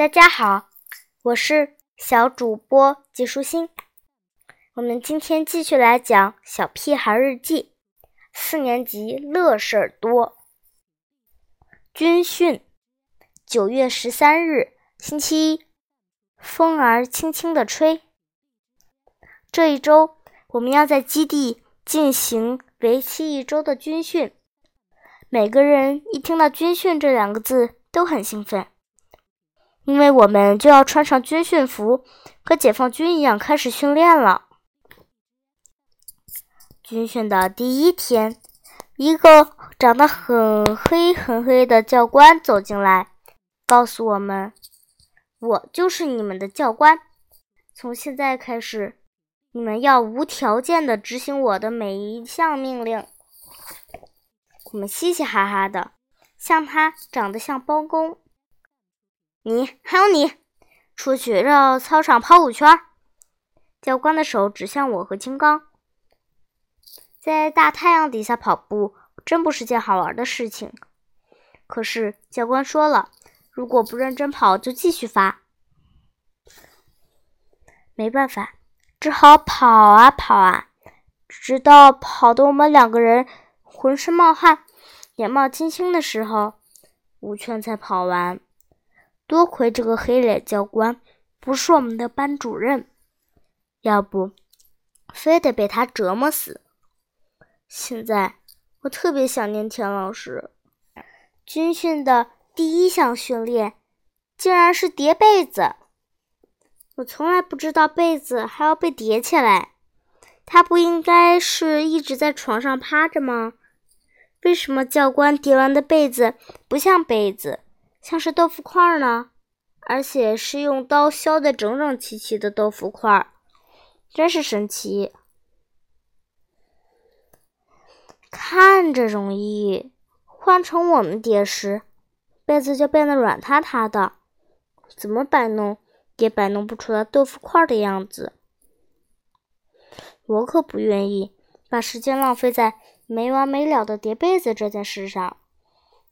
大家好，我是小主播季舒心。我们今天继续来讲《小屁孩日记》，四年级乐事儿多。军训，九月十三日，星期一，风儿轻轻地吹。这一周，我们要在基地进行为期一周的军训。每个人一听到“军训”这两个字，都很兴奋。因为我们就要穿上军训服，和解放军一样开始训练了。军训的第一天，一个长得很黑很黑的教官走进来，告诉我们：“我就是你们的教官，从现在开始，你们要无条件的执行我的每一项命令。”我们嘻嘻哈哈的，像他长得像包公。你还有你，出去绕操场跑五圈。教官的手指向我和金刚，在大太阳底下跑步真不是件好玩的事情。可是教官说了，如果不认真跑，就继续罚。没办法，只好跑啊跑啊，直到跑得我们两个人浑身冒汗、眼冒金星的时候，五圈才跑完。多亏这个黑脸教官不是我们的班主任，要不非得被他折磨死。现在我特别想念田老师。军训的第一项训练竟然是叠被子，我从来不知道被子还要被叠起来。他不应该是一直在床上趴着吗？为什么教官叠完的被子不像被子？像是豆腐块呢，而且是用刀削的整整齐齐的豆腐块，真是神奇。看着容易，换成我们叠时，被子就变得软塌塌的，怎么摆弄也摆弄不出来豆腐块的样子。我可不愿意把时间浪费在没完没了的叠被子这件事上，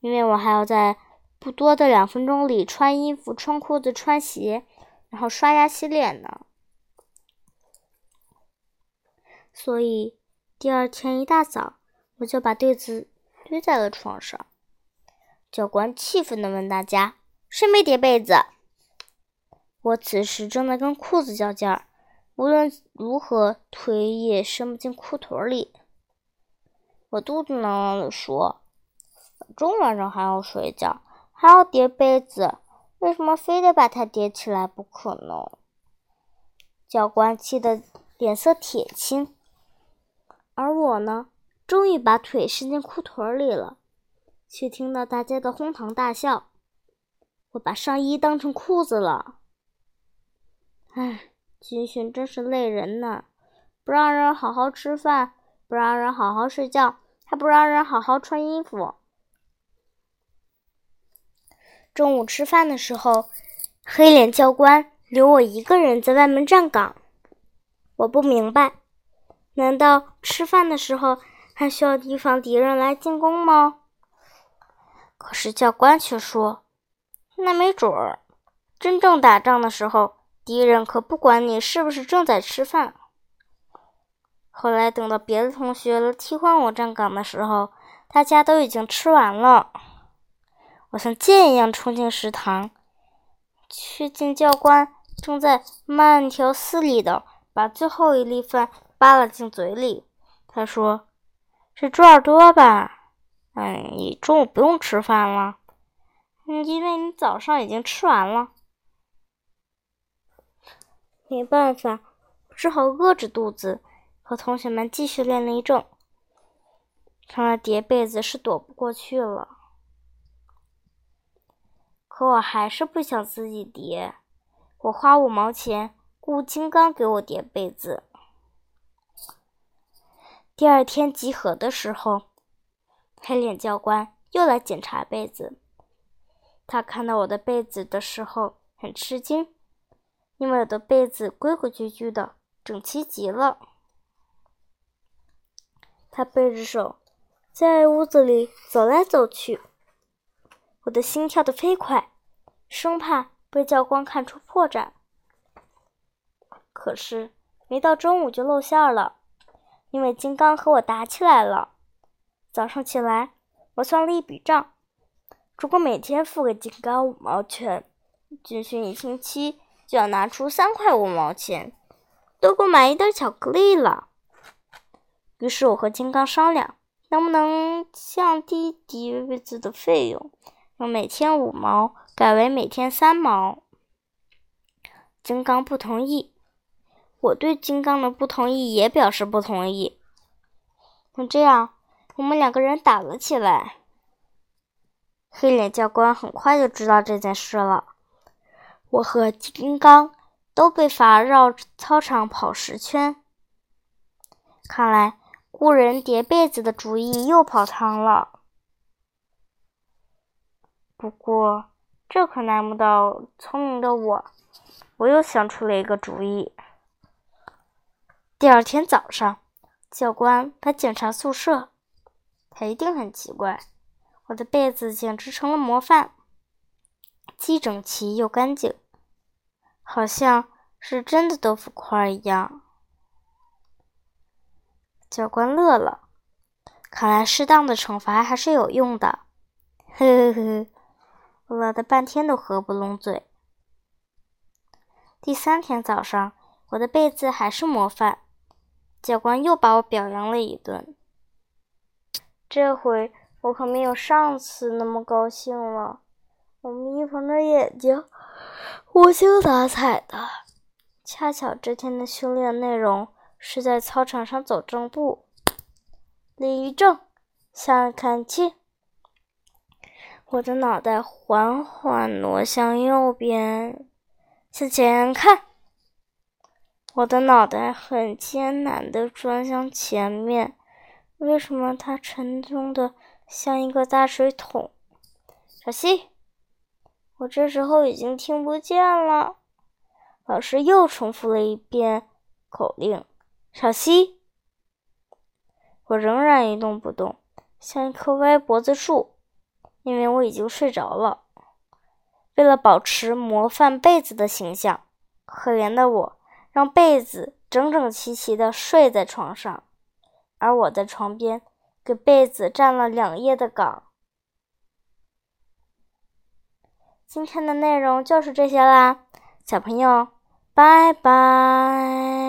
因为我还要在。不多的两分钟里，穿衣服、穿裤子、穿鞋，然后刷牙洗脸呢。所以第二天一大早，我就把被子堆在了床上。教官气愤地问大家：“谁没叠被子？”我此时正在跟裤子较劲儿，无论如何腿也伸不进裤腿里。我肚子囔囔地说：“反正晚上还要睡觉。”还要叠被子，为什么非得把它叠起来不可呢？教官气得脸色铁青，而我呢，终于把腿伸进裤腿里了，却听到大家的哄堂大笑。我把上衣当成裤子了。唉，军训真是累人呐，不让人好好吃饭，不让人好好睡觉，还不让人好好穿衣服。中午吃饭的时候，黑脸教官留我一个人在外面站岗。我不明白，难道吃饭的时候还需要提防敌人来进攻吗？可是教官却说：“那没准儿，真正打仗的时候，敌人可不管你是不是正在吃饭。”后来等到别的同学替换我站岗的时候，大家都已经吃完了。我像箭一样冲进食堂，却见教官正在慢条斯理的把最后一粒饭扒拉进嘴里。他说：“是猪耳朵吧？嗯，你中午不用吃饭了，因为你早上已经吃完了。”没办法，只好饿着肚子和同学们继续练内政。看来叠被子是躲不过去了。可我还是不想自己叠，我花五毛钱雇金刚给我叠被子。第二天集合的时候，黑脸教官又来检查被子。他看到我的被子的时候很吃惊，因为我的被子规规矩矩的，整齐极了。他背着手在屋子里走来走去。我的心跳得飞快，生怕被教官看出破绽。可是没到中午就露馅了，因为金刚和我打起来了。早上起来，我算了一笔账：如果每天付给金刚五毛钱，军训一星期就要拿出三块五毛钱，都够买一袋巧克力了。于是我和金刚商量，能不能降低叠被子的费用，用每天五毛改为每天三毛。金刚不同意，我对金刚的不同意也表示不同意。就这样。我们两个人打了起来。黑脸教官很快就知道这件事了。我和金刚都被罚绕操场跑十圈。看来雇人叠被子的主意又泡汤了。不过这可难不倒聪明的我，我又想出了一个主意。第二天早上，教官来检查宿舍。他一定很奇怪，我的被子简直成了模范，既整齐又干净，好像是真的豆腐块一样。教官乐了，看来适当的惩罚还是有用的。呵呵呵，我乐得半天都合不拢嘴。第三天早上，我的被子还是模范，教官又把我表扬了一顿。这回我可没有上次那么高兴了。我眯缝着眼睛，无精打采的。恰巧这天的训练内容是在操场上走正步，立正，向看齐。我的脑袋缓缓挪向右边，向前看。我的脑袋很艰难地转向前面。为什么它沉重的像一个大水桶？小溪，我这时候已经听不见了。老师又重复了一遍口令：“小溪。”我仍然一动不动，像一棵歪脖子树，因为我已经睡着了。为了保持模范被子的形象，可怜的我让被子整整齐齐的睡在床上。而我的床边给被子占了两页的稿。今天的内容就是这些啦，小朋友，拜拜。